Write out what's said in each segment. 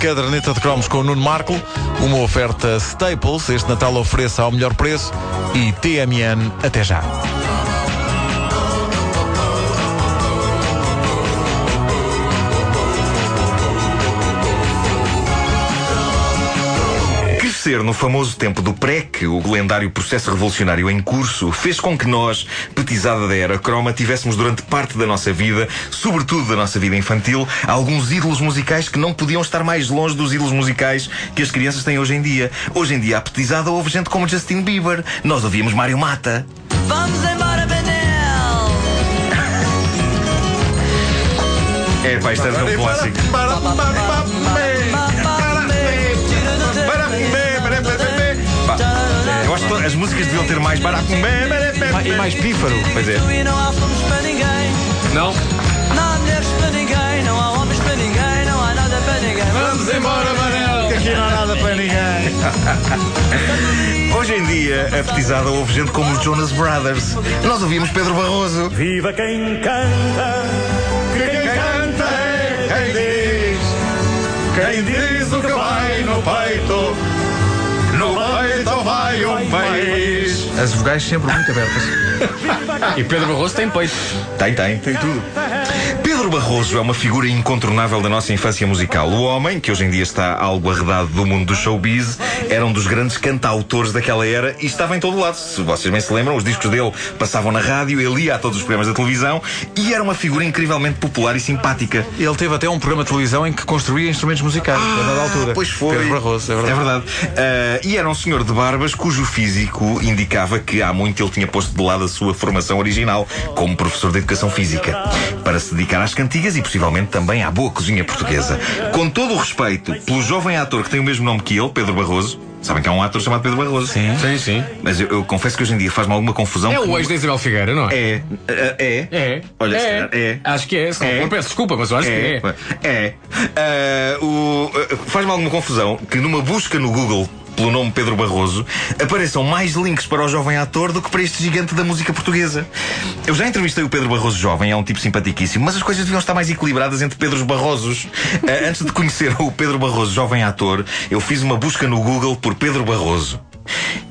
Caderneta de Cromos com o Nuno Marco, uma oferta Staples, este Natal ofereça ao melhor preço e TMN até já. Crescer no famoso tempo do PREC, o lendário processo revolucionário em curso, fez com que nós, petizada da era croma, tivéssemos durante parte da nossa vida, sobretudo da nossa vida infantil, alguns ídolos musicais que não podiam estar mais longe dos ídolos musicais que as crianças têm hoje em dia. Hoje em dia, a petizada houve gente como Justin Bieber. Nós ouvíamos Mário Mata. Vamos embora, Benel! É, pá, isto é um clássico. As músicas deviam ter mais baracumé. E mais pífaro. Pois é. E não há fomos para ninguém, Não? não há mulheres para ninguém, não há homens para ninguém, não há nada para ninguém. Vamos embora, Manel! Aqui não há nada para ninguém. Hoje em dia, a petizada houve gente como os Jonas Brothers. Nós ouvíamos Pedro Barroso. Viva quem canta, que quem canta é quem diz. Quem diz o que vai no peito, no peito vai um país. As vogais sempre muito abertas. E Pedro Barroso tem peito. Tem, tem, tem tudo. Pedro Barroso é uma figura incontornável da nossa infância musical. O homem, que hoje em dia está algo arredado do mundo do showbiz, era um dos grandes cantautores daquela era e estava em todo lado. Se vocês bem se lembram, os discos dele passavam na rádio, ele ia a todos os programas da televisão e era uma figura incrivelmente popular e simpática. Ele teve até um programa de televisão em que construía instrumentos musicais, a dada altura. Pois foi. Pedro Barroso, é verdade. Ah, e era um senhor de barbas cujo físico indicava que há muito ele tinha posto de lado a sua formação original como professor de educação física para se dedicar às cantigas e possivelmente também à boa cozinha portuguesa. Com todo o respeito pelo jovem ator que tem o mesmo nome que ele, Pedro Barroso. Sabem que há um ator chamado Pedro Barroso? Sim. Sim, sim. Mas eu, eu confesso que hoje em dia faz-me alguma confusão. É o ex da Isabel Figueira, não é? É. É. É. É. Olha, é. é. Acho que é. É. for, peço desculpa, mas eu acho que é. É. Ah, o- ah, Faz-me alguma confusão que numa busca no Google pelo nome Pedro Barroso apareçam mais links para o jovem ator do que para este gigante da música portuguesa. Eu já entrevistei o Pedro Barroso jovem, é um tipo simpaticíssimo, mas as coisas deviam estar mais equilibradas entre Pedros Barrosos. Ah, antes de conhecer o Pedro Barroso jovem ator, eu fiz uma busca no Google por Pedro Barroso.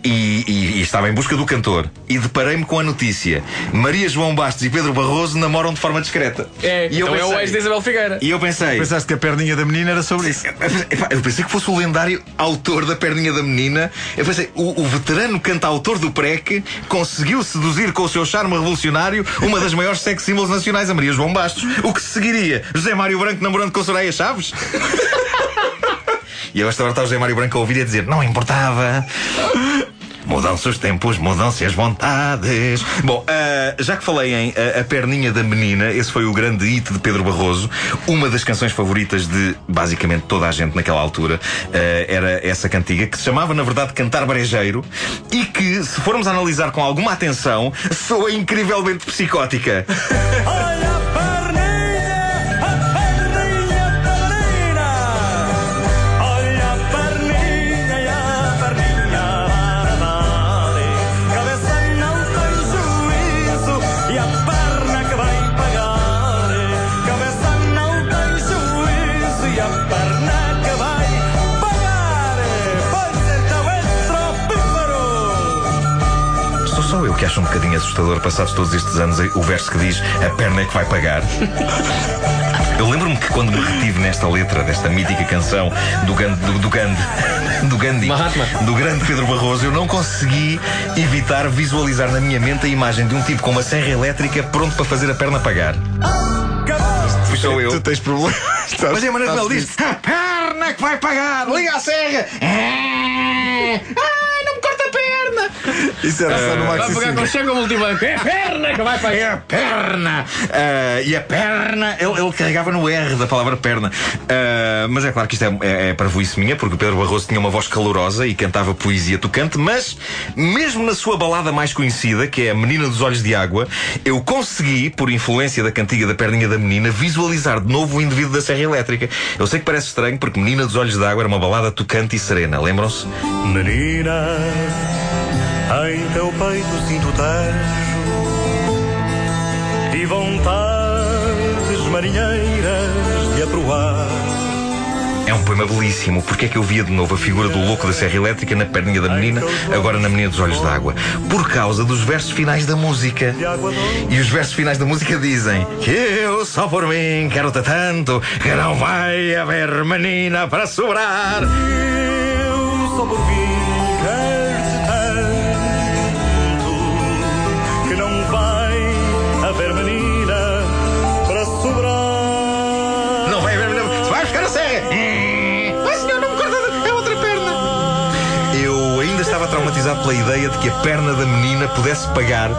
E, e- e estava em busca do cantor e deparei-me com a notícia: Maria João Bastos e Pedro Barroso namoram de forma discreta. É, e eu então é o pensei- ex da Isabel Figueira. e eu pensei. Pensaste que a perninha da menina era sobre isso. Epá, Eu pensei que fosse o lendário autor da perninha da menina. Eu pensei, o, o veterano cantautor do PREC conseguiu seduzir com o seu charme revolucionário uma das maiores sex symbols nacionais, a Maria João Bastos. O que se seguiria? José Mário Branco namorando com Soraya Chaves? e eu esta hora está o José Mário Branco a ouvir e a dizer: Não importava. Mudam-se os tempos, mudam-se as vontades. Bom, ah, já que falei em ah, A Perninha da Menina, esse foi o grande hit de Pedro Barroso. Uma das canções favoritas de basicamente toda a gente naquela altura ah, era essa cantiga, que se chamava, na verdade, Cantar Brejeiro e que, se formos analisar com alguma atenção, soa incrivelmente psicótica. Sou só eu que acho um bocadinho assustador, passados todos estes anos, o verso que diz a perna é que vai pagar. Eu lembro-me que quando me retive nesta letra, desta mítica canção do Gandhi, do, do Gandhi, do Gandhi, Mahatma. do grande Pedro Barroso, eu não consegui evitar visualizar na minha mente a imagem de um tipo com uma serra elétrica pronto para fazer a perna pagar. Fui sou eu. Tu tens problemas. Mas é a maneira como ele diz: A perna que vai pagar, liga a serra. Ah, não me corta a perna. Isso era só no Vai Maxi com Single. chega o multibanco. É a perna que vai É pagar. a perna! Ah, e a perna, ele, ele carregava no R da palavra perna. Ah, mas é claro que isto é, é, é parvoíce minha, porque o Pedro Barroso tinha uma voz calorosa e cantava poesia tocante, mas mesmo na sua balada mais conhecida, que é a Menina dos Olhos de Água, eu consegui, por influência da cantiga da perninha da menina, visualizar de novo o indivíduo da Serra Elétrica. Eu sei que parece estranho, porque Menina dos Olhos de Água era uma balada tocante e serena, lembram-se? Menina, em teu peito sinto tejo e vontades marinheiras de aproar. É um poema belíssimo. Porque é que eu via de novo a figura do louco da serra elétrica na perninha da menina, agora na menina dos olhos d'água? Por causa dos versos finais da música. E os versos finais da música dizem que eu só por mim quero-te tanto que não vai haver menina para sobrar. Eu só por mim estava traumatizado pela ideia de que a perna da menina pudesse pagar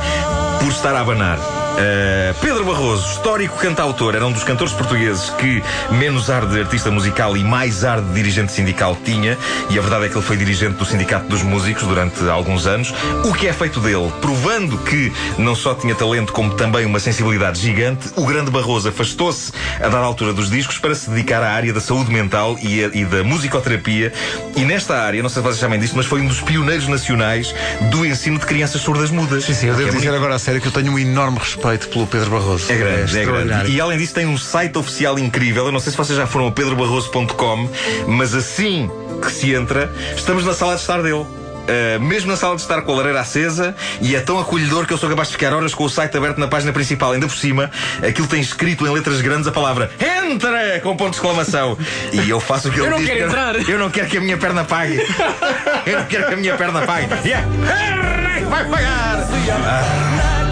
por estar a abanar. Uh, Pedro Barroso, histórico cantautor, era um dos cantores portugueses que menos ar de artista musical e mais ar de dirigente sindical tinha, e a verdade é que ele foi dirigente do Sindicato dos Músicos durante alguns anos. O que é feito dele? Provando que não só tinha talento, como também uma sensibilidade gigante, o grande Barroso afastou-se a dada altura dos discos para se dedicar à área da saúde mental e, a, e da musicoterapia, e nesta área, não sei se vocês sabem disso, mas foi um dos pioneiros nacionais do ensino de crianças surdas mudas. Sim, sim, eu devo é dizer bonito. agora a sério que eu tenho um enorme respeito pelo Pedro Barroso. É grande, é, extraordinário. grande. E além disso tem um site oficial incrível. Eu não sei se vocês já foram a pedrobarroso.com, mas assim que se entra, estamos na sala de estar dele. Uh, mesmo na sala de estar com a lareira acesa e é tão acolhedor que eu sou capaz de ficar horas com o site aberto na página principal. Ainda por cima, aquilo tem escrito em letras grandes a palavra Entra! com ponto de exclamação. E eu faço o que ele Eu não diz. quero que entrar. Eu não quero que a minha perna pague. eu não quero que a minha perna pague. E perna que vai pagar.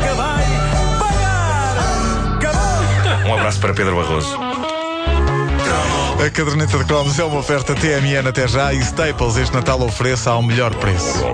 Que para Pedro Barroso. A caderneta de cromos é uma oferta TMN até já e Staples este Natal ofereça ao melhor preço.